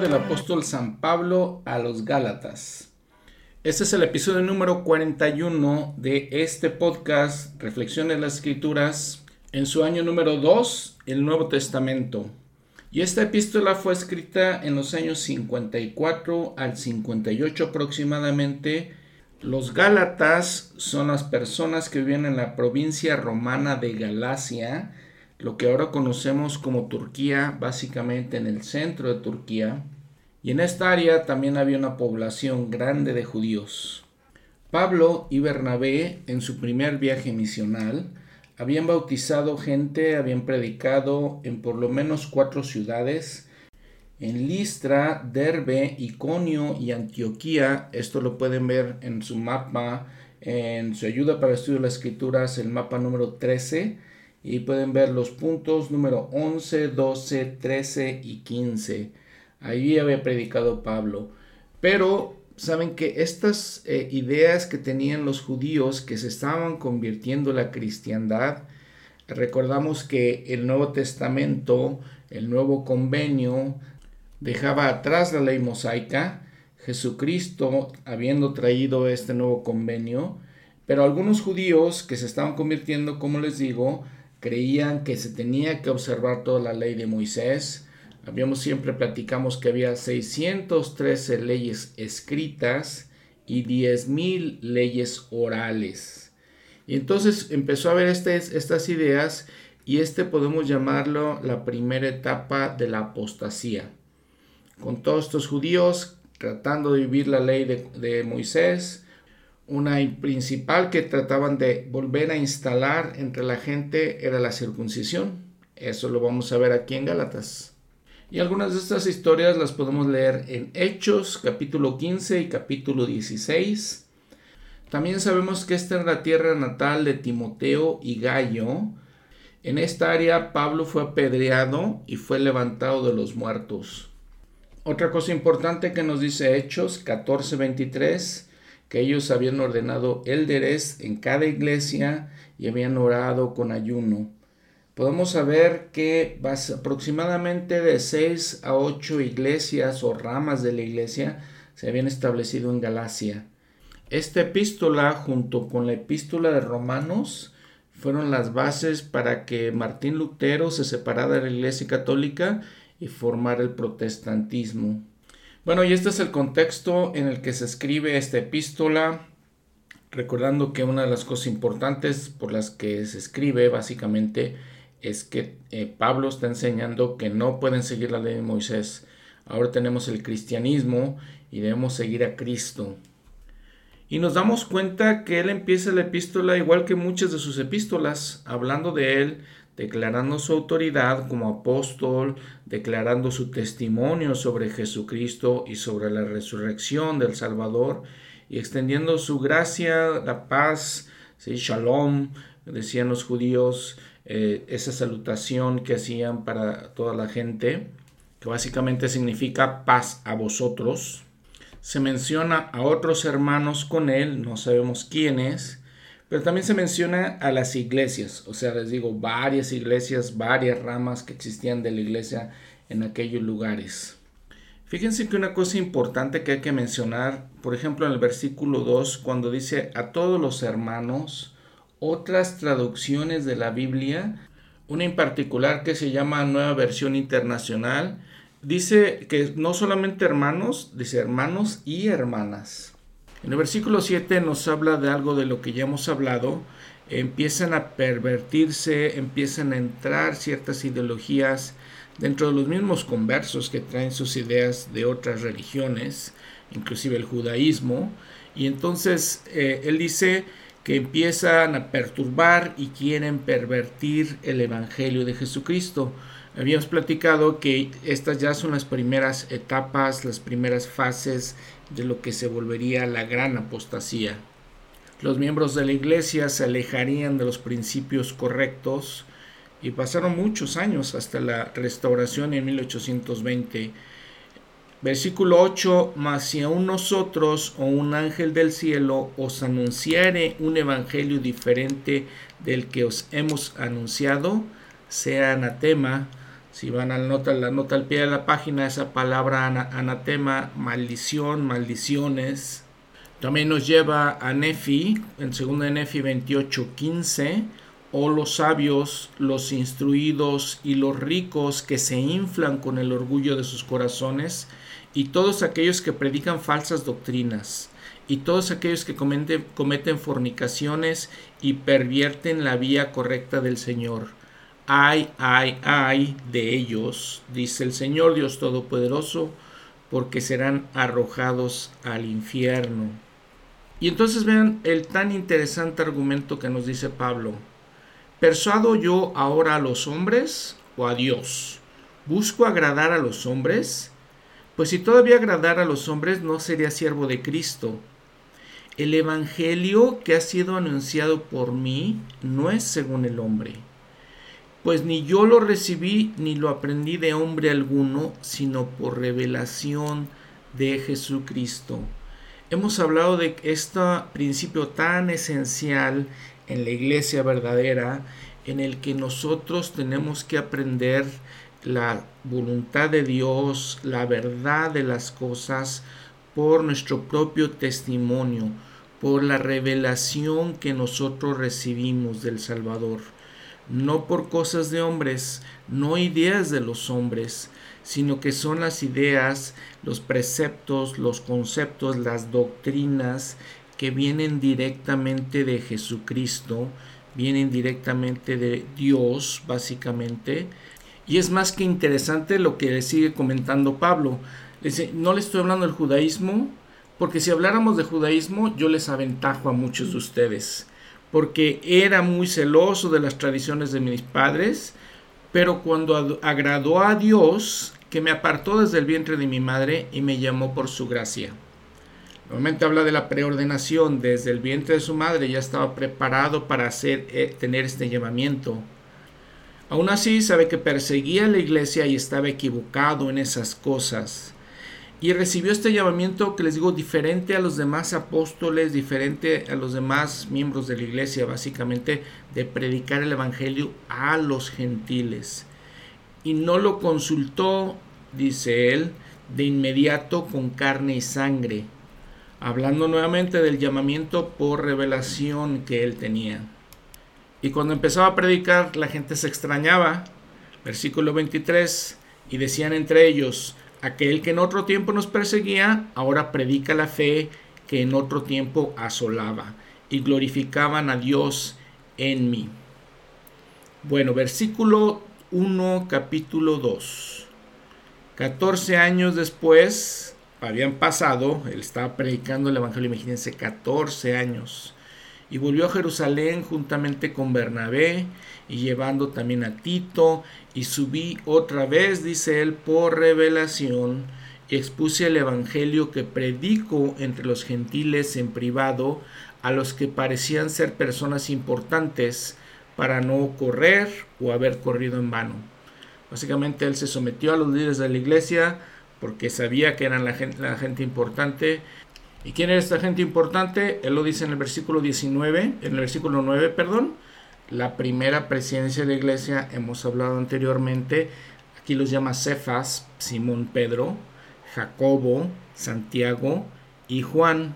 Del apóstol San Pablo a los Gálatas. Este es el episodio número 41 de este podcast, Reflexiones de las Escrituras, en su año número 2, el Nuevo Testamento. Y esta epístola fue escrita en los años 54 al 58 aproximadamente. Los Gálatas son las personas que viven en la provincia romana de Galacia, lo que ahora conocemos como Turquía, básicamente en el centro de Turquía, y en esta área también había una población grande de judíos. Pablo y Bernabé, en su primer viaje misional, habían bautizado gente, habían predicado en por lo menos cuatro ciudades, en Listra, Derbe, Iconio y Antioquía. Esto lo pueden ver en su mapa, en su ayuda para el estudio de las escrituras, el mapa número 13 y pueden ver los puntos número 11, 12, 13 y 15. Ahí había predicado Pablo. Pero saben que estas eh, ideas que tenían los judíos que se estaban convirtiendo en la cristiandad, recordamos que el Nuevo Testamento, el nuevo convenio, dejaba atrás la ley mosaica, Jesucristo habiendo traído este nuevo convenio, pero algunos judíos que se estaban convirtiendo, como les digo, creían que se tenía que observar toda la ley de Moisés. Habíamos siempre platicamos que había 613 leyes escritas y 10.000 leyes orales. Y entonces empezó a ver estas ideas y este podemos llamarlo la primera etapa de la apostasía. Con todos estos judíos tratando de vivir la ley de Moisés, una principal que trataban de volver a instalar entre la gente era la circuncisión. Eso lo vamos a ver aquí en Gálatas. Y algunas de estas historias las podemos leer en Hechos capítulo 15 y capítulo 16. También sabemos que esta es la tierra natal de Timoteo y Gallo. En esta área Pablo fue apedreado y fue levantado de los muertos. Otra cosa importante que nos dice Hechos 14:23 que ellos habían ordenado élderes en cada iglesia y habían orado con ayuno. Podemos saber que aproximadamente de 6 a 8 iglesias o ramas de la iglesia se habían establecido en Galacia. Esta epístola junto con la epístola de Romanos fueron las bases para que Martín Lutero se separara de la iglesia católica y formara el protestantismo. Bueno, y este es el contexto en el que se escribe esta epístola, recordando que una de las cosas importantes por las que se escribe básicamente es que eh, Pablo está enseñando que no pueden seguir la ley de Moisés. Ahora tenemos el cristianismo y debemos seguir a Cristo. Y nos damos cuenta que él empieza la epístola igual que muchas de sus epístolas, hablando de él, declarando su autoridad como apóstol, declarando su testimonio sobre Jesucristo y sobre la resurrección del Salvador, y extendiendo su gracia, la paz, ¿sí? shalom, decían los judíos, eh, esa salutación que hacían para toda la gente, que básicamente significa paz a vosotros. Se menciona a otros hermanos con él, no sabemos quiénes, pero también se menciona a las iglesias, o sea, les digo, varias iglesias, varias ramas que existían de la iglesia en aquellos lugares. Fíjense que una cosa importante que hay que mencionar, por ejemplo, en el versículo 2, cuando dice a todos los hermanos, otras traducciones de la Biblia, una en particular que se llama Nueva Versión Internacional, dice que no solamente hermanos, dice hermanos y hermanas. En el versículo 7 nos habla de algo de lo que ya hemos hablado. Empiezan a pervertirse, empiezan a entrar ciertas ideologías dentro de los mismos conversos que traen sus ideas de otras religiones, inclusive el judaísmo. Y entonces eh, él dice que empiezan a perturbar y quieren pervertir el Evangelio de Jesucristo. Habíamos platicado que estas ya son las primeras etapas, las primeras fases de lo que se volvería la gran apostasía. Los miembros de la iglesia se alejarían de los principios correctos y pasaron muchos años hasta la restauración en 1820. Versículo 8, mas si aún nosotros o un ángel del cielo os anunciare un evangelio diferente del que os hemos anunciado, sea anatema, Si van a la nota, la nota al pie de la página, esa palabra anatema, maldición, maldiciones. También nos lleva a Nefi, en 2 de Nefi 28, 15 o los sabios, los instruidos y los ricos que se inflan con el orgullo de sus corazones, y todos aquellos que predican falsas doctrinas, y todos aquellos que cometen, fornicaciones y pervierten la vía correcta del Señor. Ay, ay, ay de ellos, dice el Señor Dios Todopoderoso, porque serán arrojados al infierno. Y entonces vean el tan interesante argumento que nos dice Pablo. ¿Persuado yo ahora a los hombres o a Dios? ¿Busco agradar a los hombres? Pues si todavía agradar a los hombres no sería siervo de Cristo. El Evangelio que ha sido anunciado por mí no es según el hombre, pues ni yo lo recibí ni lo aprendí de hombre alguno, sino por revelación de Jesucristo. Hemos hablado de este principio tan esencial en la iglesia verdadera en el que nosotros tenemos que aprender la voluntad de Dios, la verdad de las cosas por nuestro propio testimonio, por la revelación que nosotros recibimos del Salvador, no por cosas de hombres, no ideas de los hombres, sino que son las ideas, los preceptos, los conceptos, las doctrinas que vienen directamente de Jesucristo, vienen directamente de Dios, básicamente. Y es más que interesante lo que sigue comentando Pablo. no le estoy hablando del judaísmo, porque si habláramos de judaísmo, yo les aventajo a muchos de ustedes, porque era muy celoso de las tradiciones de mis padres, pero cuando agradó a Dios, que me apartó desde el vientre de mi madre y me llamó por su gracia. Normalmente habla de la preordenación, desde el vientre de su madre ya estaba preparado para hacer, eh, tener este llamamiento. Aún así sabe que perseguía la iglesia y estaba equivocado en esas cosas. Y recibió este llamamiento que les digo diferente a los demás apóstoles, diferente a los demás miembros de la iglesia, básicamente de predicar el Evangelio a los gentiles. Y no lo consultó, dice él, de inmediato con carne y sangre, hablando nuevamente del llamamiento por revelación que él tenía. Y cuando empezaba a predicar, la gente se extrañaba. Versículo 23, y decían entre ellos, aquel que en otro tiempo nos perseguía, ahora predica la fe que en otro tiempo asolaba, y glorificaban a Dios en mí. Bueno, versículo 1, capítulo 2. 14 años después, habían pasado, él estaba predicando el Evangelio, imagínense, 14 años. Y volvió a Jerusalén juntamente con Bernabé y llevando también a Tito. Y subí otra vez, dice él, por revelación y expuse el Evangelio que predico entre los gentiles en privado a los que parecían ser personas importantes para no correr o haber corrido en vano. Básicamente él se sometió a los líderes de la iglesia, porque sabía que eran la gente, la gente importante. ¿Y quién era esta gente importante? Él lo dice en el versículo 19, en el versículo 9, perdón. La primera presidencia de la iglesia, hemos hablado anteriormente, aquí los llama Cefas, Simón Pedro, Jacobo, Santiago y Juan.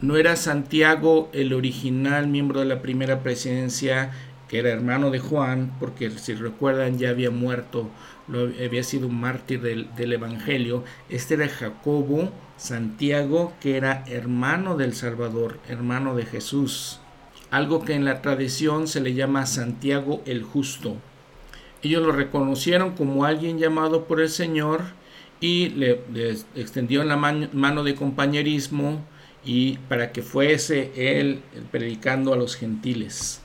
No era Santiago el original miembro de la primera presidencia que era hermano de Juan, porque si recuerdan ya había muerto, había sido un mártir del, del, Evangelio. Este era Jacobo Santiago, que era hermano del Salvador, hermano de Jesús. Algo que en la tradición se le llama Santiago el Justo. Ellos lo reconocieron como alguien llamado por el Señor y le, le extendieron la mano de compañerismo y para que fuese él predicando a los gentiles.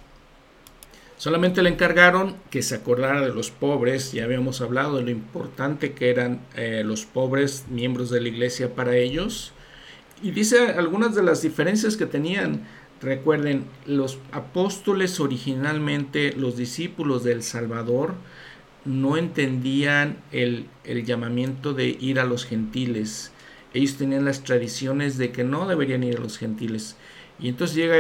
Solamente le encargaron que se acordara de los pobres, ya habíamos hablado de lo importante que eran eh, los pobres miembros de la iglesia para ellos. Y dice algunas de las diferencias que tenían. Recuerden, los apóstoles originalmente, los discípulos del Salvador, no entendían el, el llamamiento de ir a los gentiles. Ellos tenían las tradiciones de que no deberían ir a los gentiles. Y entonces llega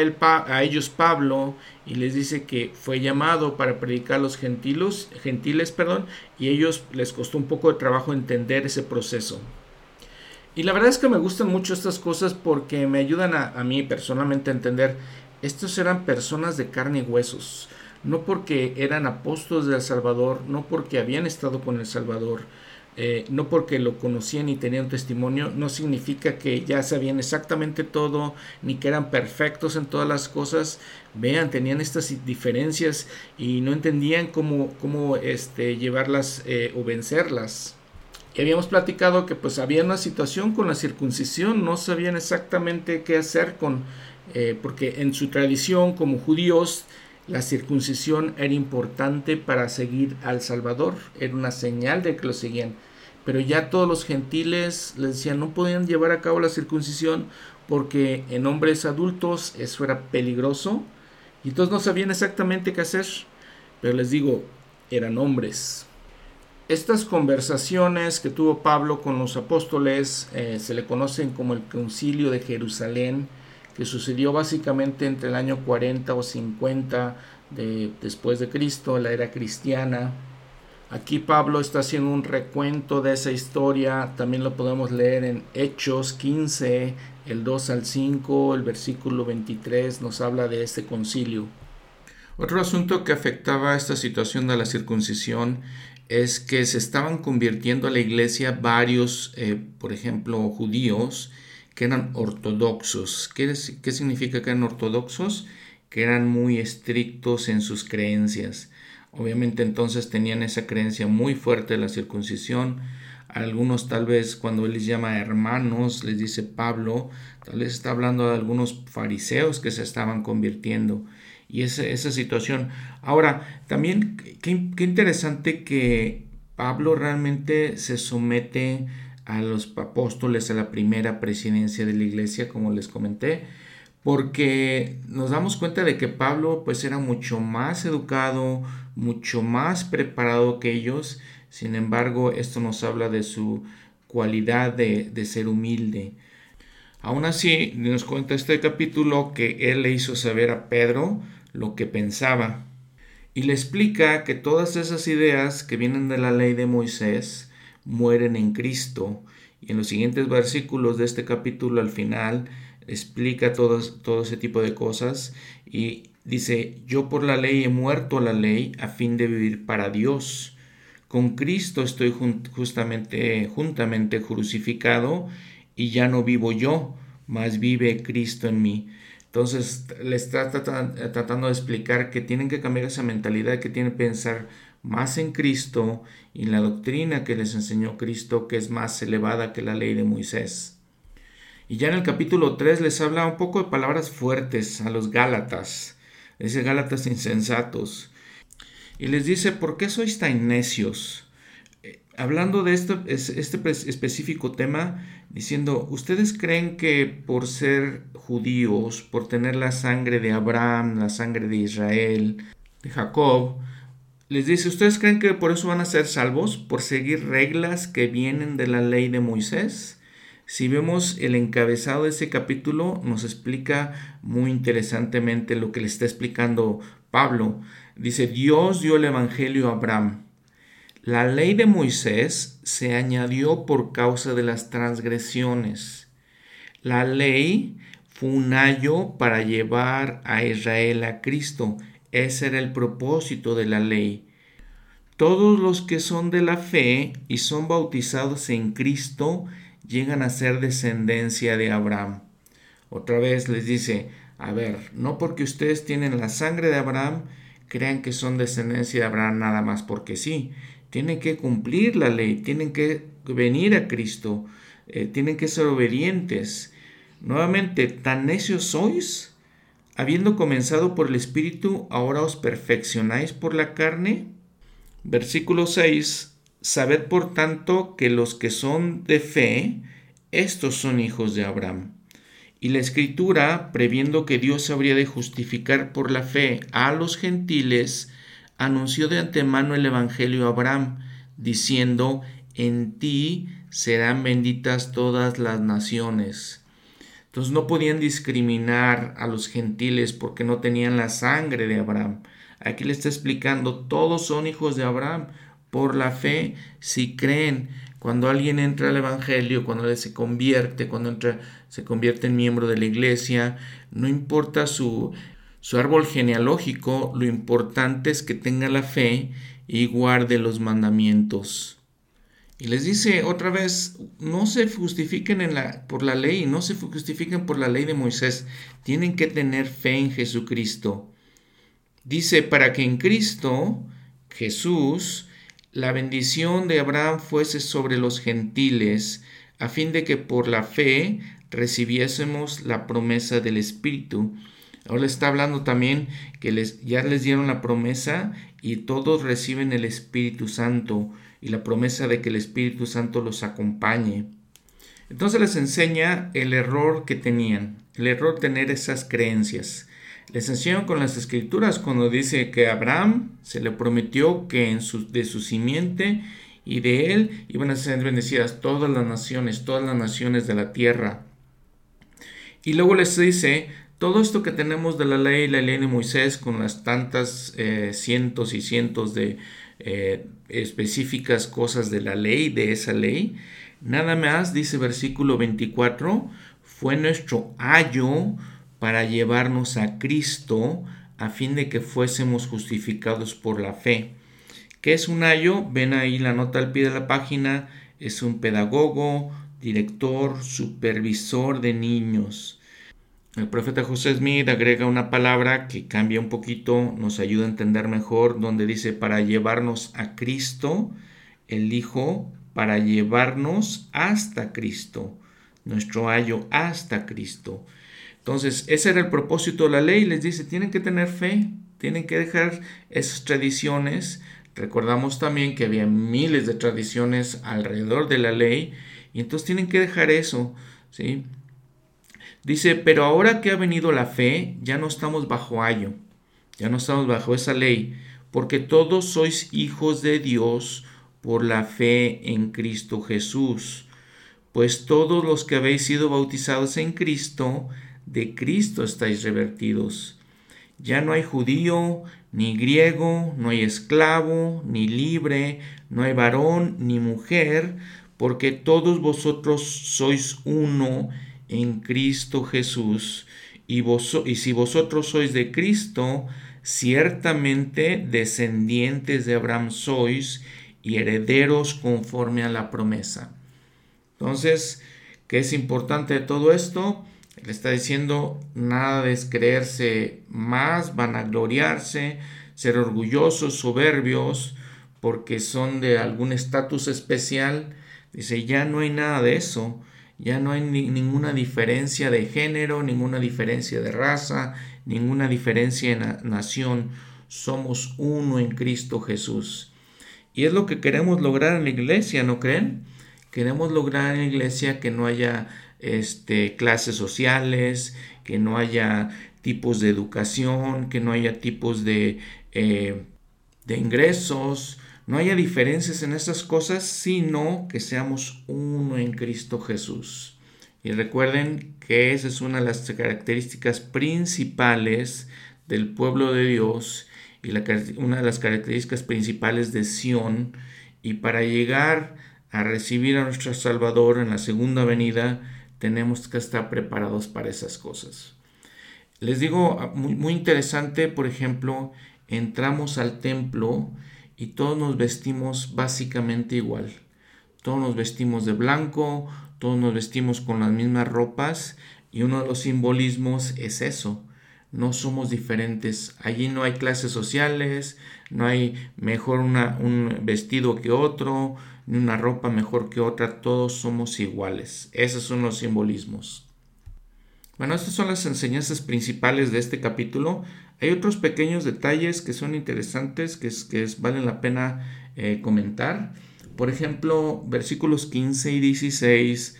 a ellos Pablo y les dice que fue llamado para predicar a los gentiles, perdón, y ellos les costó un poco de trabajo entender ese proceso. Y la verdad es que me gustan mucho estas cosas porque me ayudan a, a mí personalmente a entender, estos eran personas de carne y huesos, no porque eran apóstoles del Salvador, no porque habían estado con el Salvador, eh, no porque lo conocían y tenían testimonio, no significa que ya sabían exactamente todo, ni que eran perfectos en todas las cosas. Vean, tenían estas diferencias y no entendían cómo, cómo este, llevarlas eh, o vencerlas. Habíamos platicado que pues había una situación con la circuncisión, no sabían exactamente qué hacer con, eh, porque en su tradición como judíos, la circuncisión era importante para seguir al Salvador, era una señal de que lo seguían pero ya todos los gentiles les decían no podían llevar a cabo la circuncisión porque en hombres adultos eso era peligroso y todos no sabían exactamente qué hacer, pero les digo, eran hombres. Estas conversaciones que tuvo Pablo con los apóstoles eh, se le conocen como el concilio de Jerusalén, que sucedió básicamente entre el año 40 o 50 de, después de Cristo, la era cristiana. Aquí Pablo está haciendo un recuento de esa historia, también lo podemos leer en Hechos 15, el 2 al 5, el versículo 23 nos habla de este concilio. Otro asunto que afectaba esta situación de la circuncisión es que se estaban convirtiendo a la iglesia varios, eh, por ejemplo, judíos que eran ortodoxos. ¿Qué, ¿Qué significa que eran ortodoxos? Que eran muy estrictos en sus creencias. Obviamente entonces tenían esa creencia muy fuerte de la circuncisión. Algunos tal vez cuando él les llama hermanos, les dice Pablo, tal vez está hablando de algunos fariseos que se estaban convirtiendo. Y esa, esa situación. Ahora, también qué, qué interesante que Pablo realmente se somete a los apóstoles a la primera presidencia de la iglesia, como les comenté, porque nos damos cuenta de que Pablo pues era mucho más educado, mucho más preparado que ellos, sin embargo esto nos habla de su cualidad de, de ser humilde. Aún así, nos cuenta este capítulo que él le hizo saber a Pedro lo que pensaba y le explica que todas esas ideas que vienen de la ley de Moisés mueren en Cristo. Y en los siguientes versículos de este capítulo al final explica todo, todo ese tipo de cosas y dice, yo por la ley he muerto la ley a fin de vivir para Dios. Con Cristo estoy justamente, juntamente crucificado y ya no vivo yo, mas vive Cristo en mí. Entonces le está tratando de explicar que tienen que cambiar esa mentalidad, que tienen que pensar más en Cristo y la doctrina que les enseñó Cristo, que es más elevada que la ley de Moisés. Y ya en el capítulo 3 les habla un poco de palabras fuertes a los Gálatas, dice Gálatas insensatos. Y les dice, ¿por qué sois tan necios? Eh, hablando de este, este específico tema, diciendo, ¿ustedes creen que por ser judíos, por tener la sangre de Abraham, la sangre de Israel, de Jacob, les dice, ¿ustedes creen que por eso van a ser salvos? ¿Por seguir reglas que vienen de la ley de Moisés? Si vemos el encabezado de ese capítulo, nos explica muy interesantemente lo que le está explicando Pablo. Dice, Dios dio el Evangelio a Abraham. La ley de Moisés se añadió por causa de las transgresiones. La ley fue un ayo para llevar a Israel a Cristo. Ese era el propósito de la ley. Todos los que son de la fe y son bautizados en Cristo llegan a ser descendencia de Abraham. Otra vez les dice, a ver, no porque ustedes tienen la sangre de Abraham, crean que son descendencia de Abraham nada más porque sí. Tienen que cumplir la ley, tienen que venir a Cristo, eh, tienen que ser obedientes. Nuevamente, ¿tan necios sois? Habiendo comenzado por el Espíritu, ahora os perfeccionáis por la carne. Versículo 6 Sabed por tanto que los que son de fe, estos son hijos de Abraham. Y la escritura, previendo que Dios habría de justificar por la fe a los gentiles, anunció de antemano el Evangelio a Abraham, diciendo, en ti serán benditas todas las naciones. Entonces no podían discriminar a los gentiles porque no tenían la sangre de Abraham. Aquí le está explicando, todos son hijos de Abraham por la fe, si creen. Cuando alguien entra al Evangelio, cuando se convierte, cuando entra, se convierte en miembro de la iglesia, no importa su, su árbol genealógico, lo importante es que tenga la fe y guarde los mandamientos. Y les dice otra vez, no se justifiquen por la ley, no se justifiquen por la ley de Moisés, tienen que tener fe en Jesucristo. Dice, para que en Cristo, Jesús, la bendición de Abraham fuese sobre los gentiles, a fin de que por la fe recibiésemos la promesa del Espíritu. Ahora está hablando también que les, ya les dieron la promesa y todos reciben el Espíritu Santo y la promesa de que el Espíritu Santo los acompañe. Entonces les enseña el error que tenían, el error tener esas creencias. Les enseño con las escrituras cuando dice que a Abraham se le prometió que en de su simiente y de él iban a ser bendecidas todas las naciones, todas las naciones de la tierra. Y luego les dice, todo esto que tenemos de la ley, la ley de Moisés, con las tantas eh, cientos y cientos de eh, específicas cosas de la ley, de esa ley, nada más, dice versículo 24, fue nuestro ayo para llevarnos a Cristo a fin de que fuésemos justificados por la fe. ¿Qué es un ayo? Ven ahí la nota al pie de la página. Es un pedagogo, director, supervisor de niños. El profeta José Smith agrega una palabra que cambia un poquito, nos ayuda a entender mejor, donde dice para llevarnos a Cristo, el Hijo, para llevarnos hasta Cristo, nuestro ayo hasta Cristo. Entonces, ese era el propósito de la ley. Les dice, tienen que tener fe, tienen que dejar esas tradiciones. Recordamos también que había miles de tradiciones alrededor de la ley y entonces tienen que dejar eso, ¿sí? Dice, pero ahora que ha venido la fe, ya no estamos bajo ayo, ya no estamos bajo esa ley, porque todos sois hijos de Dios por la fe en Cristo Jesús. Pues todos los que habéis sido bautizados en Cristo, de Cristo estáis revertidos. Ya no hay judío, ni griego, no hay esclavo, ni libre, no hay varón, ni mujer, porque todos vosotros sois uno en Cristo Jesús. Y, y si vosotros sois de Cristo, ciertamente descendientes de Abraham sois y herederos conforme a la promesa. Entonces, ¿qué es importante de todo esto? Le está diciendo nada de creerse más, vanagloriarse, ser orgullosos, soberbios, porque son de algún estatus especial. Dice, ya no hay nada de eso, ya no hay ninguna diferencia de género, ninguna diferencia de raza, ninguna diferencia en nación. Somos uno en Cristo Jesús. Y es lo que queremos lograr en la iglesia, ¿no creen? Queremos lograr en la iglesia que no haya este, clases sociales, que no haya tipos de educación, que no haya tipos de, eh, de ingresos, no haya diferencias en estas cosas, sino que seamos uno en Cristo Jesús. Y recuerden que esa es una de las características principales del pueblo de Dios y una de las características principales de Sión. Y para llegar a recibir a nuestro Salvador en la segunda venida, tenemos que estar preparados para esas cosas. Les digo, ah, muy, muy interesante, por ejemplo, entramos al templo y todos nos vestimos básicamente igual. Todos nos vestimos de blanco, todos nos vestimos con las mismas ropas y uno de los simbolismos es eso. No somos diferentes. Allí no hay clases sociales, no hay mejor un vestido que otro, ni una ropa mejor que otra, todos somos iguales. Esos son los simbolismos. Bueno, estas son las enseñanzas principales de este capítulo. Hay otros pequeños detalles que son interesantes, que, es, que valen la pena eh, comentar. Por ejemplo, versículos 15 y 16,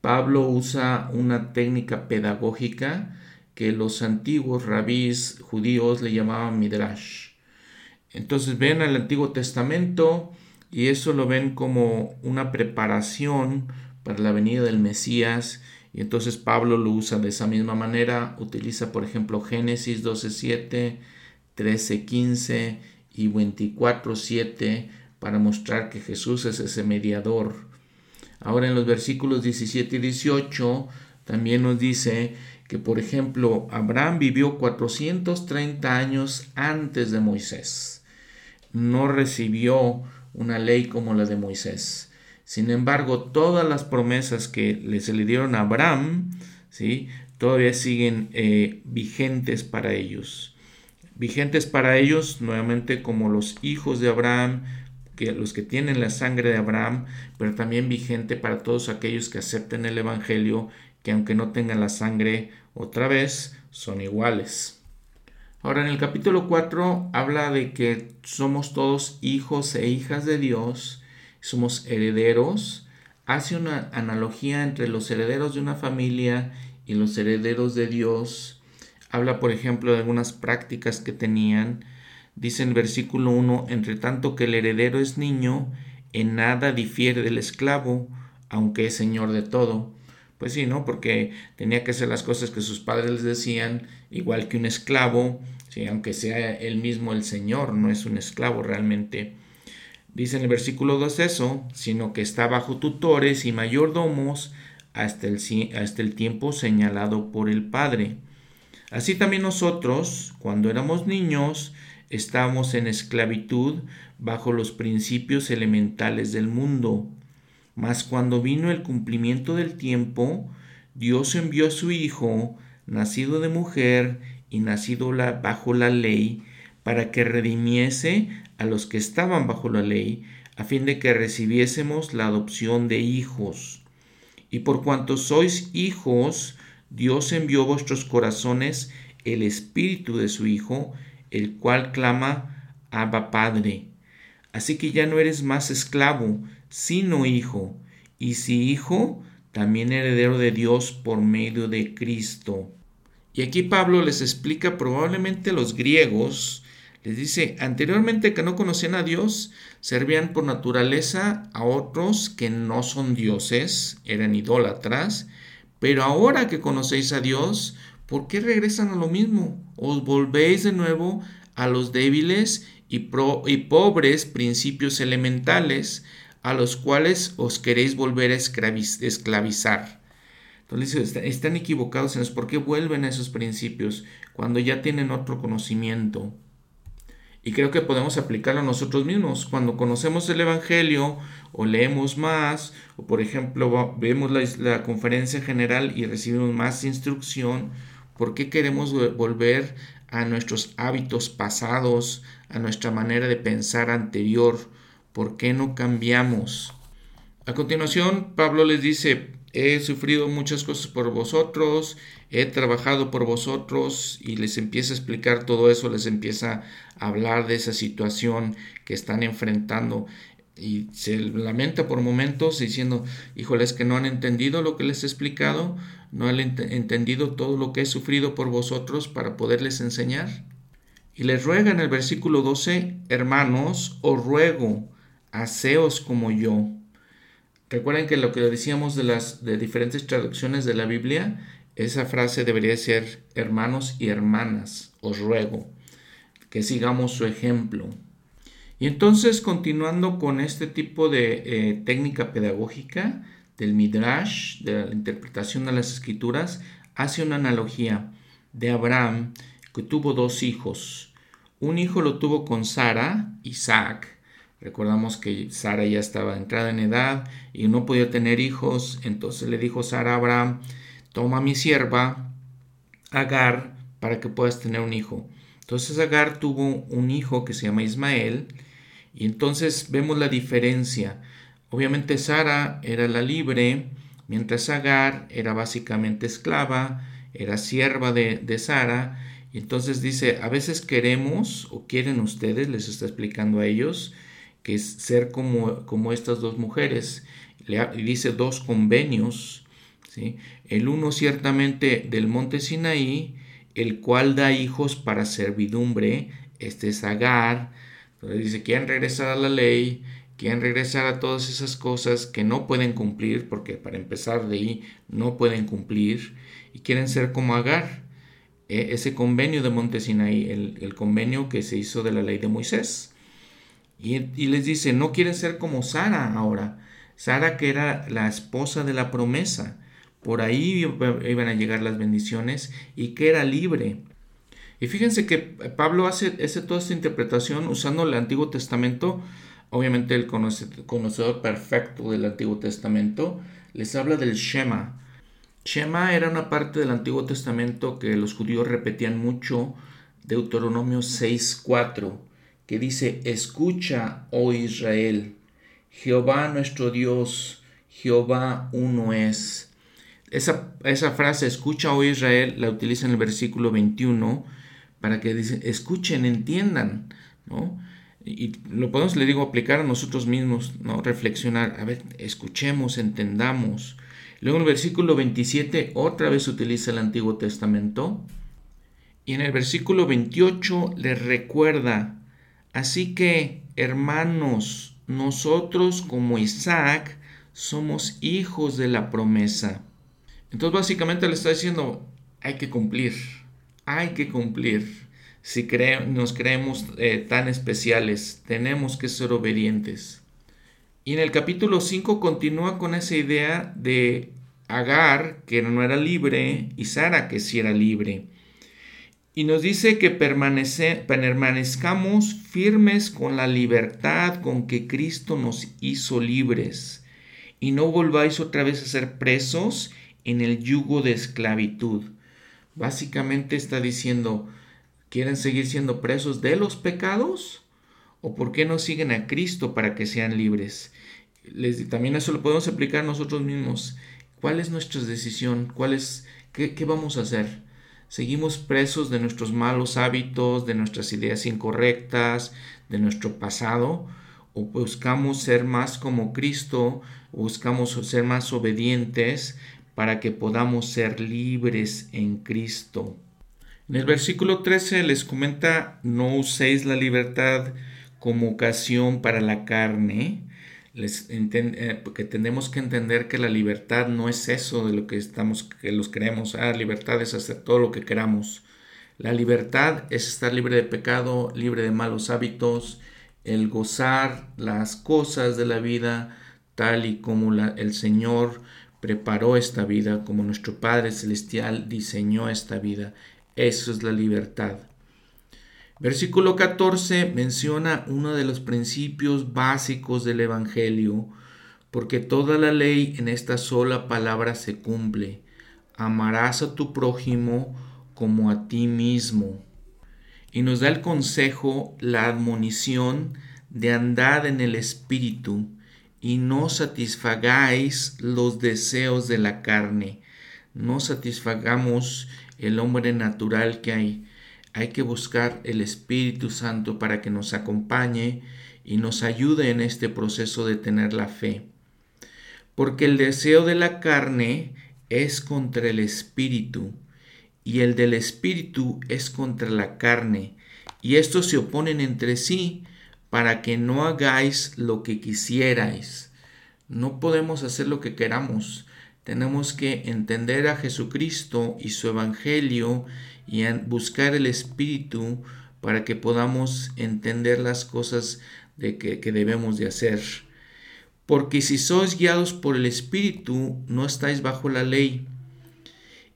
Pablo usa una técnica pedagógica que los antiguos rabís judíos le llamaban midrash. Entonces ven al Antiguo Testamento y eso lo ven como una preparación para la venida del Mesías Y entonces Pablo lo usa de esa misma manera, utiliza por ejemplo Génesis 12.7, 13.15 y 24.7 para mostrar que Jesús es ese mediador. Ahora en los versículos 17 y 18 también nos dice que por ejemplo Abraham vivió 430 años antes de Moisés. No recibió una ley como la de Moisés. Sin embargo, todas las promesas que se le dieron a Abraham, ¿sí? todavía siguen eh, vigentes para ellos. Vigentes para ellos, nuevamente, como los hijos de Abraham, que, los que tienen la sangre de Abraham, pero también vigente para todos aquellos que acepten el Evangelio, que aunque no tengan la sangre otra vez, son iguales. Ahora en el capítulo 4 habla de que somos todos hijos e hijas de Dios, somos herederos, hace una analogía entre los herederos de una familia y los herederos de Dios. Habla, por ejemplo, de algunas prácticas que tenían. Dice en el versículo 1, entre tanto que el heredero es niño, en nada difiere del esclavo, aunque es señor de todo. Pues sí, ¿no? Porque tenía que hacer las cosas que sus padres les decían, igual que un esclavo, ¿sí? aunque sea él mismo el Señor, no es un esclavo realmente. Dice en el versículo 2 eso, sino que está bajo tutores y mayordomos hasta el, hasta el tiempo señalado por el Padre. Así también nosotros, cuando éramos niños, estábamos en esclavitud bajo los principios elementales del mundo. Mas cuando vino el cumplimiento del tiempo, Dios envió a su Hijo, nacido de mujer y nacido bajo la ley, para que redimiese a los que estaban bajo la ley, a fin de que recibiésemos la adopción de hijos. Y por cuanto sois hijos, Dios envió a vuestros corazones el espíritu de su Hijo, el cual clama Abba Padre. Así que ya no eres más esclavo, sino hijo, y si hijo, también heredero de Dios por medio de Cristo. Y aquí Pablo les explica probablemente a los griegos, les dice, anteriormente que no conocían a Dios, servían por naturaleza a otros que no son dioses, eran idólatras, pero ahora que conocéis a Dios, ¿por qué regresan a lo mismo? Os volvéis de nuevo a los débiles y, y pobres principios elementales, a los cuales os queréis volver a esclavizar. Entonces están equivocados en. ¿Por qué vuelven a esos principios cuando ya tienen otro conocimiento? Y creo que podemos aplicarlo a nosotros mismos. Cuando conocemos el Evangelio o leemos más, o por ejemplo vemos la, la conferencia general y recibimos más instrucción, ¿por qué queremos volver a nuestros hábitos pasados, a nuestra manera de pensar anterior? ¿Por qué no cambiamos? A continuación, Pablo les dice, he sufrido muchas cosas por vosotros, he trabajado por vosotros y les empieza a explicar todo eso, les empieza a hablar de esa situación que están enfrentando y se lamenta por momentos diciendo, híjole, es que no han entendido lo que les he explicado, no han entendido todo lo que he sufrido por vosotros para poderles enseñar. Y les ruega en el versículo 12, hermanos, os ruego, aseos como yo. Recuerden que lo que decíamos de las de diferentes traducciones de la Biblia, esa frase debería ser hermanos y hermanas, os ruego, que sigamos su ejemplo. Y entonces, continuando con este tipo de eh, técnica pedagógica del Midrash, de la interpretación de las escrituras, hace una analogía de Abraham, que tuvo dos hijos. Un hijo lo tuvo con Sara, Isaac, Recordamos que Sara ya estaba entrada en edad y no podía tener hijos. Entonces le dijo Sara a Abraham, toma mi sierva, Agar, para que puedas tener un hijo. Entonces Agar tuvo un hijo que se llama Ismael. Y entonces vemos la diferencia. Obviamente Sara era la libre, mientras Agar era básicamente esclava, era sierva de, de Sara. Y entonces dice, a veces queremos o quieren ustedes, les está explicando a ellos, que es ser como, como estas dos mujeres. Le dice dos convenios, ¿sí? el uno ciertamente del monte Sinaí, el cual da hijos para servidumbre, este es Agar, entonces dice, quieren regresar a la ley, quieren regresar a todas esas cosas que no pueden cumplir, porque para empezar de ahí no pueden cumplir, y quieren ser como Agar, e, ese convenio de Montesinaí, el, el convenio que se hizo de la ley de Moisés. Y, les dice, no quieren ser como Sara ahora, Sara que era la esposa de la promesa, por ahí iban a llegar las bendiciones y que era libre. Y fíjense que Pablo hace, toda esta interpretación usando el Antiguo Testamento, obviamente el conocedor perfecto del Antiguo Testamento, les habla del Shema. Shema era una parte del Antiguo Testamento que los judíos repetían mucho, Deuteronomio 6.4, que dice, escucha, oh Israel, Jehová nuestro Dios, Jehová uno es. Esa, esa frase, escucha, oh Israel, la utiliza en el versículo 21 para que escuchen, entiendan, ¿no? Y lo podemos, le digo, aplicar a nosotros mismos, ¿no? Reflexionar, a ver, escuchemos, entendamos. Luego en el versículo 27 otra vez utiliza el Antiguo Testamento. Y en el versículo 28 le recuerda, así que, hermanos, nosotros como Isaac somos hijos de la promesa. Entonces básicamente le está diciendo, hay que cumplir, hay que cumplir. Si nos creemos eh, tan especiales, tenemos que ser obedientes. Y en el capítulo 5 continúa con esa idea de Agar, que no era libre, y Sara, que sí era libre. Y nos dice que permanezcamos firmes con la libertad con que Cristo nos hizo libres, y no volváis otra vez a ser presos en el yugo de esclavitud. Básicamente está diciendo, ¿quieren seguir siendo presos de los pecados? ¿O por qué no siguen a Cristo para que sean libres? También eso lo podemos aplicar nosotros mismos. ¿Cuál es nuestra decisión? ¿Cuál es, qué, qué vamos a hacer? ¿Seguimos presos de nuestros malos hábitos, de nuestras ideas incorrectas, de nuestro pasado? ¿O buscamos ser más como Cristo? ¿O buscamos ser más obedientes para que podamos ser libres en Cristo. En el versículo 13 les comenta, no uséis la libertad como ocasión para la carne, les eh, porque tenemos que entender que la libertad no es eso de lo que estamos, que los creemos, ah, libertad es hacer todo lo que queramos. La libertad es estar libre de pecado, libre de malos hábitos, el gozar las cosas de la vida tal y como el Señor preparó esta vida, como nuestro Padre Celestial diseñó esta vida. Eso es la libertad. Versículo 14 menciona uno de los principios básicos del Evangelio, porque toda la ley en esta sola palabra se cumple. Amarás a tu prójimo como a ti mismo. Y nos da el consejo, la admonición de andar en el Espíritu, y no satisfagáis los deseos de la carne. No satisfagamos el hombre natural que hay. Hay que buscar el Espíritu Santo para que nos acompañe y nos ayude en este proceso de tener la fe. Porque el deseo de la carne es contra el Espíritu y el del Espíritu es contra la carne. Y estos se oponen entre sí para que no hagáis lo que quisierais. No podemos hacer lo que queramos. Tenemos que entender a Jesucristo y su Evangelio y buscar el Espíritu para que podamos entender las cosas de que, que debemos de hacer. Porque si sois guiados por el Espíritu, no estáis bajo la ley.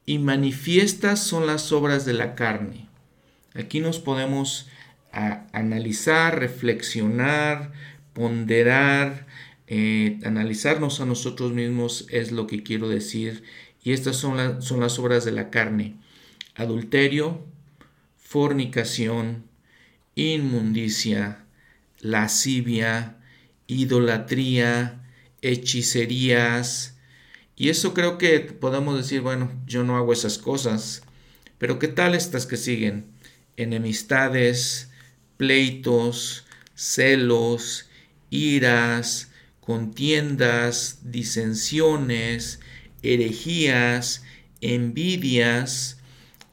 Y manifiestas son las obras de la carne. Aquí nos podemos analizar, reflexionar, ponderar, eh, analizarnos a nosotros mismos es lo que quiero decir. Y estas son, son las obras de la carne. Adulterio, fornicación, inmundicia, lascivia, idolatría, hechicerías. Y eso creo que podemos decir, bueno, yo no hago esas cosas. Pero ¿qué tal estas que siguen? Enemistades, pleitos, celos, iras, contiendas, disensiones, herejías, envidias,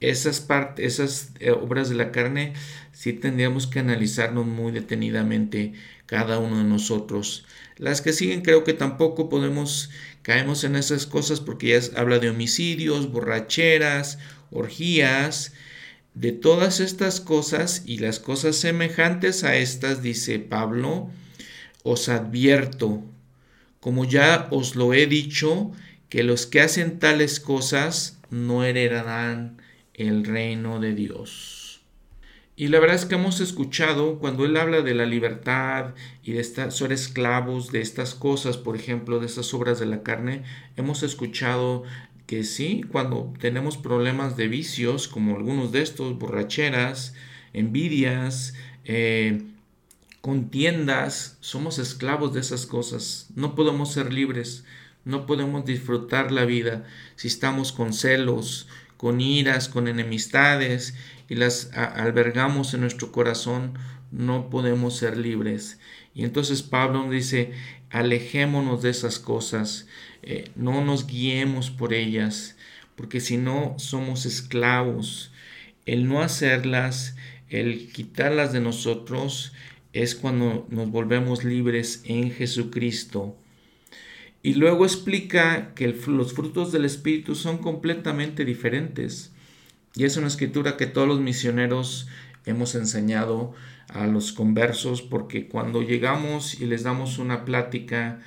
esas, partes, esas eh, obras de la carne sí tendríamos que analizarnos muy detenidamente cada uno de nosotros. Las que siguen creo que tampoco podemos caemos en esas cosas porque ya habla de homicidios, borracheras, orgías, de todas estas cosas y las cosas semejantes a estas, dice Pablo, os advierto, como ya os lo he dicho, que los que hacen tales cosas no heredarán el reino de Dios. Y la verdad es que hemos escuchado cuando él habla de la libertad y de ser esclavos de estas cosas, por ejemplo, de estas obras de la carne, hemos escuchado que sí, cuando tenemos problemas de vicios, como algunos de estos, borracheras, envidias, eh, contiendas, somos esclavos de esas cosas. No podemos ser libres, no podemos disfrutar la vida si estamos con celos, con iras, con enemistades y las albergamos en nuestro corazón, no podemos ser libres. Y entonces Pablo dice, alejémonos de esas cosas, eh, no nos guiemos por ellas, porque si no somos esclavos. El no hacerlas, el quitarlas de nosotros, es cuando nos volvemos libres en Jesucristo. Y luego explica que los frutos del Espíritu son completamente diferentes. Y es una escritura que todos los misioneros hemos enseñado a los conversos porque cuando llegamos y les damos una plática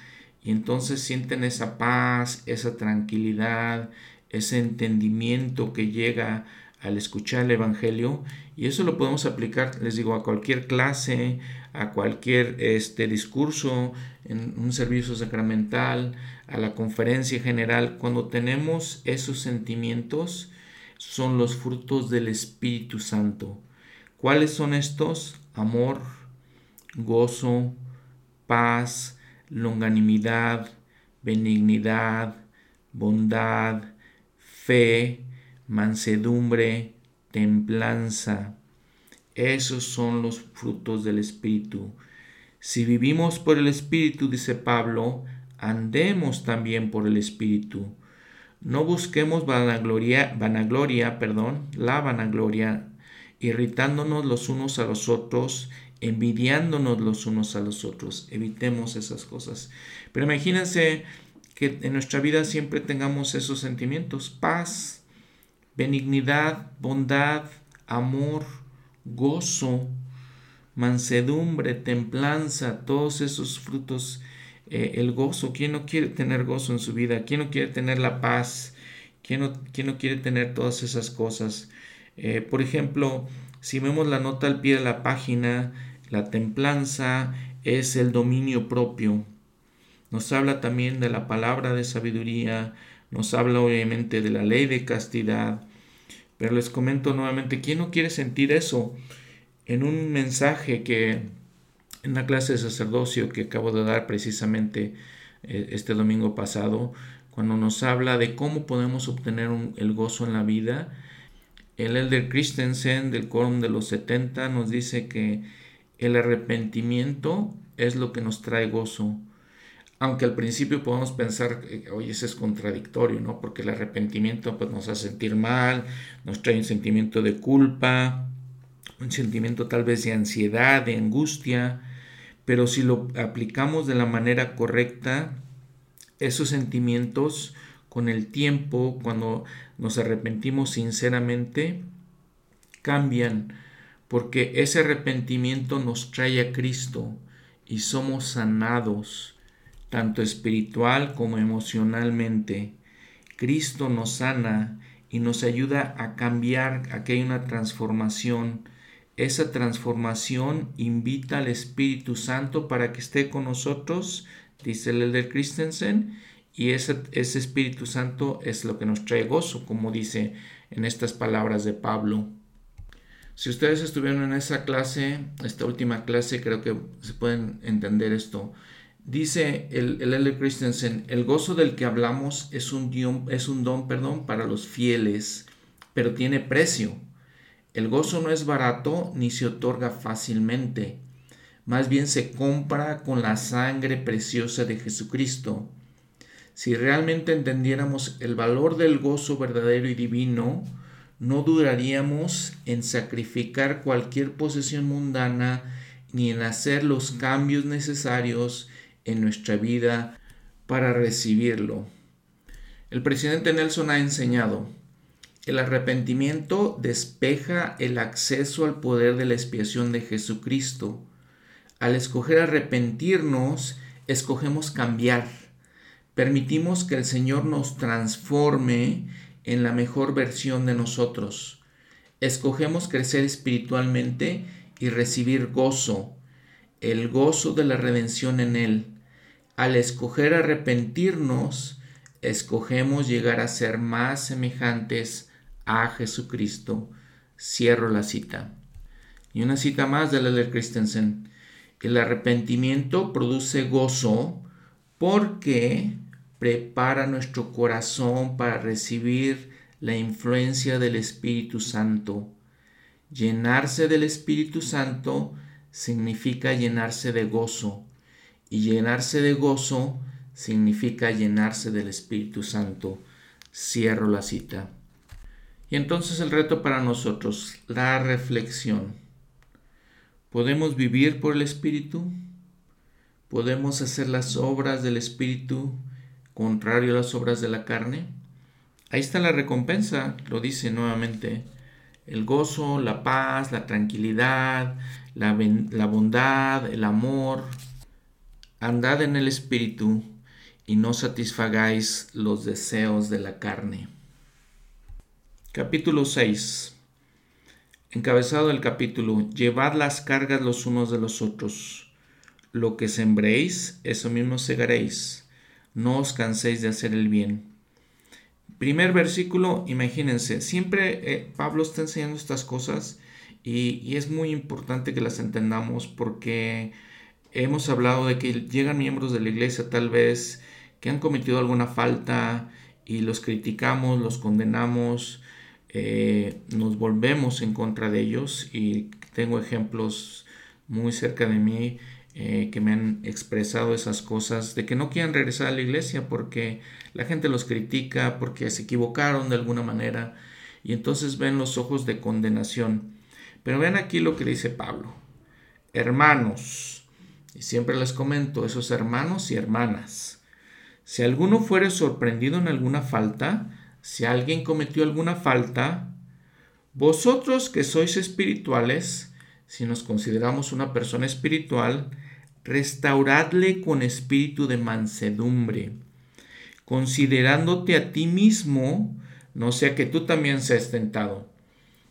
y entonces sienten esa paz, esa tranquilidad, ese entendimiento que llega al escuchar el Evangelio y eso lo podemos aplicar, les digo, a cualquier clase, a cualquier este, discurso, en un servicio sacramental, a la conferencia general. Cuando tenemos esos sentimientos, son los frutos del Espíritu Santo. ¿Cuáles son estos? Amor, gozo, paz, longanimidad, benignidad, bondad, fe, mansedumbre, templanza. Esos son los frutos del Espíritu. Si vivimos por el Espíritu, dice Pablo, andemos también por el Espíritu. No busquemos vanagloria, vanagloria, perdón, la vanagloria, irritándonos los unos a los otros, envidiándonos los unos a los otros. Evitemos esas cosas. Pero imagínense que en nuestra vida siempre tengamos esos sentimientos, paz, benignidad, bondad, amor, gozo, mansedumbre, templanza, todos esos frutos, eh, el gozo. ¿Quién no quiere tener gozo en su vida? ¿Quién no quiere tener la paz? ¿Quién no, quiere tener todas esas cosas? Eh, por ejemplo, si vemos la nota al pie de la página, la templanza es el dominio propio. Nos habla también de la palabra de sabiduría, nos habla obviamente de la ley de castidad, pero les comento nuevamente, ¿quién no quiere sentir eso? En un mensaje que, en la clase de sacerdocio que acabo de dar precisamente eh, este domingo pasado, cuando nos habla de cómo podemos obtener el gozo en la vida, el elder Christensen del Quórum de los 70 nos dice que el arrepentimiento es lo que nos trae gozo aunque al principio podemos pensar, oye, ese es contradictorio, ¿no? Porque el arrepentimiento pues, nos hace sentir mal, nos trae un sentimiento de culpa, un sentimiento tal vez de ansiedad, de angustia, pero si lo aplicamos de la manera correcta, esos sentimientos con el tiempo, cuando nos arrepentimos sinceramente, cambian, porque ese arrepentimiento nos trae a Cristo y somos sanados tanto espiritual como emocionalmente. Cristo nos sana y nos ayuda a cambiar, a que hay una transformación. Esa transformación invita al Espíritu Santo para que esté con nosotros, dice el Elder Christensen, y ese, ese Espíritu Santo es lo que nos trae gozo, como dice en estas palabras de Pablo. Si ustedes estuvieron en esa clase, esta última clase, creo que se pueden entender esto. Dice el, el L. Christensen, el gozo del que hablamos es un, don, es un don perdón, para los fieles, pero tiene precio. El gozo no es barato ni se otorga fácilmente, más bien se compra con la sangre preciosa de Jesucristo. Si realmente entendiéramos el valor del gozo verdadero y divino, no duraríamos en sacrificar cualquier posesión mundana ni en hacer los cambios necesarios en nuestra vida para recibirlo. El presidente Nelson ha enseñado, el arrepentimiento despeja el acceso al poder de la expiación de Jesucristo. Al escoger arrepentirnos, escogemos cambiar. Permitimos que el Señor nos transforme en la mejor versión de nosotros. Escogemos crecer espiritualmente y recibir gozo, el gozo de la redención en Él. Al escoger arrepentirnos, escogemos llegar a ser más semejantes a Jesucristo. Cierro la cita. Y una cita más de la Christensen. El arrepentimiento produce gozo porque prepara nuestro corazón para recibir la influencia del Espíritu Santo. Llenarse del Espíritu Santo significa llenarse de gozo y llenarse de gozo significa llenarse del Espíritu Santo. Cierro la cita. Y entonces el reto para nosotros, la reflexión. ¿Podemos vivir por el Espíritu? ¿Podemos hacer las obras del Espíritu contrario a las obras de la carne? Ahí está la recompensa, lo dice nuevamente. El gozo, la paz, la tranquilidad, la, la bondad, el amor. Andad en el Espíritu y no satisfagáis los deseos de la carne. Capítulo 6. Encabezado el capítulo, llevad las cargas los unos de los otros. Lo que sembréis, eso mismo segaréis. No os canséis de hacer el bien. Primer versículo, imagínense, siempre eh, Pablo está enseñando estas cosas y es muy importante que las entendamos porque hemos hablado de que llegan miembros de la iglesia tal vez que han cometido alguna falta y los criticamos, los condenamos, eh, nos volvemos en contra de ellos y tengo ejemplos muy cerca de mí eh, que me han expresado esas cosas de que no quieren regresar a la iglesia porque la gente los critica, porque se equivocaron de alguna manera y entonces ven los ojos de condenación. Pero ven aquí lo que dice Pablo. Hermanos, y siempre les comento, esos hermanos y hermanas, si alguno fuere sorprendido en alguna falta, si alguien cometió alguna falta, vosotros que sois espirituales, si nos consideramos una persona espiritual, restauradle con espíritu de mansedumbre, considerándote a ti mismo, no sea que tú también seas tentado.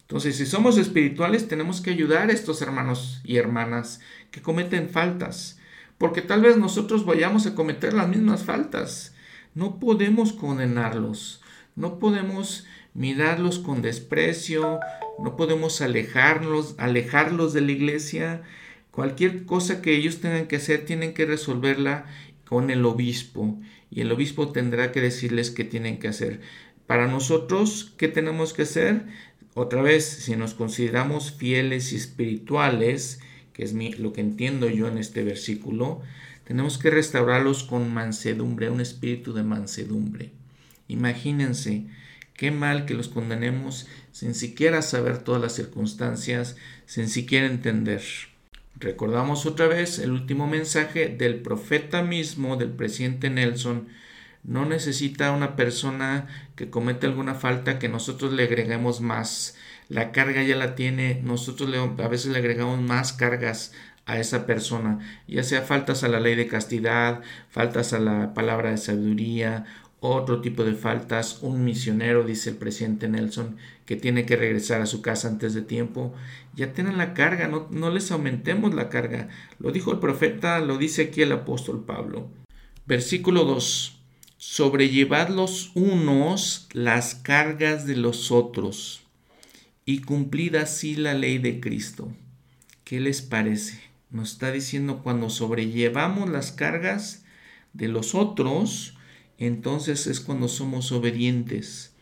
Entonces, si somos espirituales, tenemos que ayudar a estos hermanos y hermanas que cometen faltas porque tal vez nosotros vayamos a cometer las mismas faltas. No podemos condenarlos, no podemos mirarlos con desprecio, no podemos alejarlos, alejarlos de la iglesia. Cualquier cosa que ellos tengan que hacer, tienen que resolverla con el obispo y el obispo tendrá que decirles qué tienen que hacer. Para nosotros, ¿qué tenemos que hacer? Otra vez, si nos consideramos fieles y espirituales, que es lo que entiendo yo en este versículo, tenemos que restaurarlos con mansedumbre, un espíritu de mansedumbre. Imagínense qué mal que los condenemos sin siquiera saber todas las circunstancias, sin siquiera entender. Recordamos otra vez el último mensaje del profeta mismo, del presidente Nelson. No necesita una persona que comete alguna falta que nosotros le agreguemos más la carga ya la tiene, nosotros le, a veces le agregamos más cargas a esa persona, ya sea faltas a la ley de castidad, faltas a la palabra de sabiduría, otro tipo de faltas, un misionero, dice el presidente Nelson, que tiene que regresar a su casa antes de tiempo, ya tienen la carga, no, no les aumentemos la carga. Lo dijo el profeta, lo dice aquí el apóstol Pablo. Versículo 2. Sobrellevad los unos las cargas de los otros y cumplida así la ley de Cristo. ¿Qué les parece? Nos está diciendo cuando sobrellevamos las cargas de los otros, entonces es cuando somos obedientes.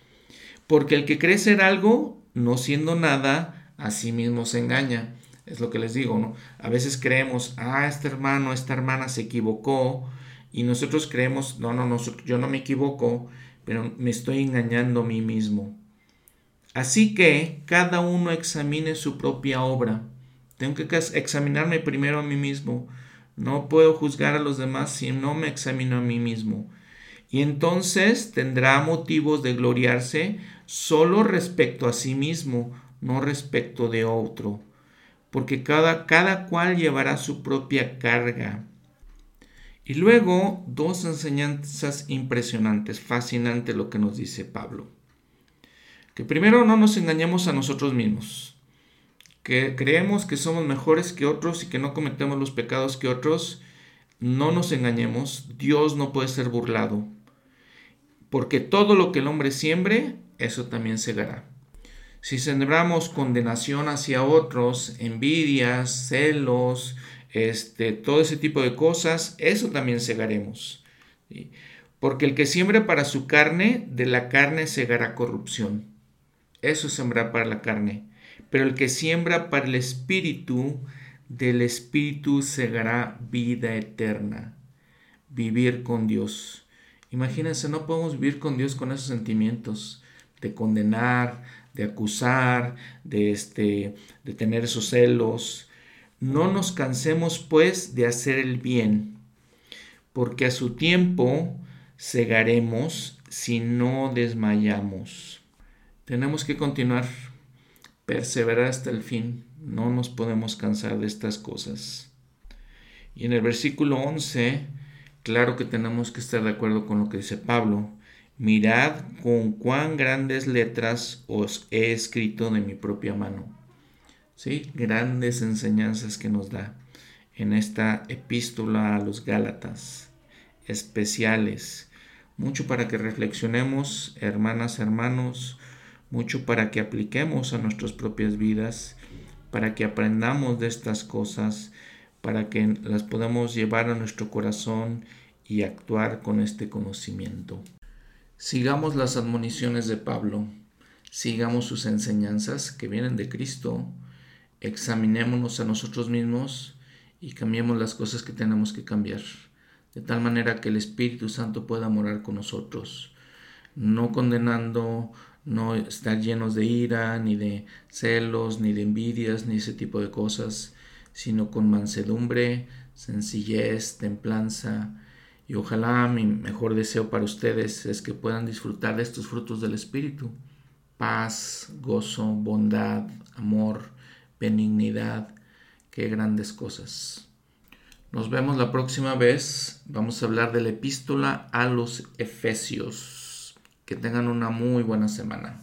Porque el que cree ser algo, no siendo nada, a sí mismo se engaña. Es lo que les digo, ¿no? A veces creemos, ah, este hermano, esta hermana se equivocó, y nosotros creemos, no, no, no, yo no me equivoco, pero me estoy engañando a mí mismo. Así que cada uno examine su propia obra. Tengo que examinarme primero a mí mismo. No puedo juzgar a los demás si no me examino a mí mismo. Y entonces tendrá motivos de gloriarse solo respecto a sí mismo, no respecto de otro. Porque cada, cada cual llevará su propia carga. Y luego dos enseñanzas impresionantes, fascinante lo que nos dice Pablo. Que primero no nos engañemos a nosotros mismos, que creemos que somos mejores que otros y que no cometemos los pecados que otros, no nos engañemos, Dios no puede ser burlado, porque todo lo que el hombre siembre, eso también segará. Si sembramos condenación hacia otros, envidias, celos, este, todo ese tipo de cosas, eso también segaremos. Porque el que siembre para su carne, de la carne segará corrupción. Eso es sembrar para la carne. Pero el que siembra para el espíritu, del espíritu segará vida eterna. Vivir con Dios. Imagínense, no podemos vivir con Dios con esos sentimientos de condenar, de acusar, de, este, de tener esos celos. No nos cansemos pues de hacer el bien, porque a su tiempo segaremos si no desmayamos. Tenemos que continuar, perseverar hasta el fin. No nos podemos cansar de estas cosas. Y en el versículo 11, claro que tenemos que estar de acuerdo con lo que dice Pablo. Mirad con cuán grandes letras os he escrito de mi propia mano. ¿Sí? Grandes enseñanzas que nos da en esta epístola a los Gálatas, especiales. Mucho para que reflexionemos, hermanas, hermanos, mucho para que apliquemos a nuestras propias vidas, para que aprendamos de estas cosas, para que las podamos llevar a nuestro corazón y actuar con este conocimiento. Sigamos las admoniciones de Pablo, sigamos sus enseñanzas que vienen de Cristo, examinémonos a nosotros mismos y cambiemos las cosas que tenemos que cambiar, de tal manera que el Espíritu Santo pueda morar con nosotros, no condenando, no estar llenos de ira, ni de celos, ni de envidias, ni ese tipo de cosas, sino con mansedumbre, sencillez, templanza. Y ojalá mi mejor deseo para ustedes es que puedan disfrutar de estos frutos del Espíritu. Paz, gozo, bondad, amor, benignidad, qué grandes cosas. Nos vemos la próxima vez. Vamos a hablar de la epístola a los Efesios. Que tengan una muy buena semana.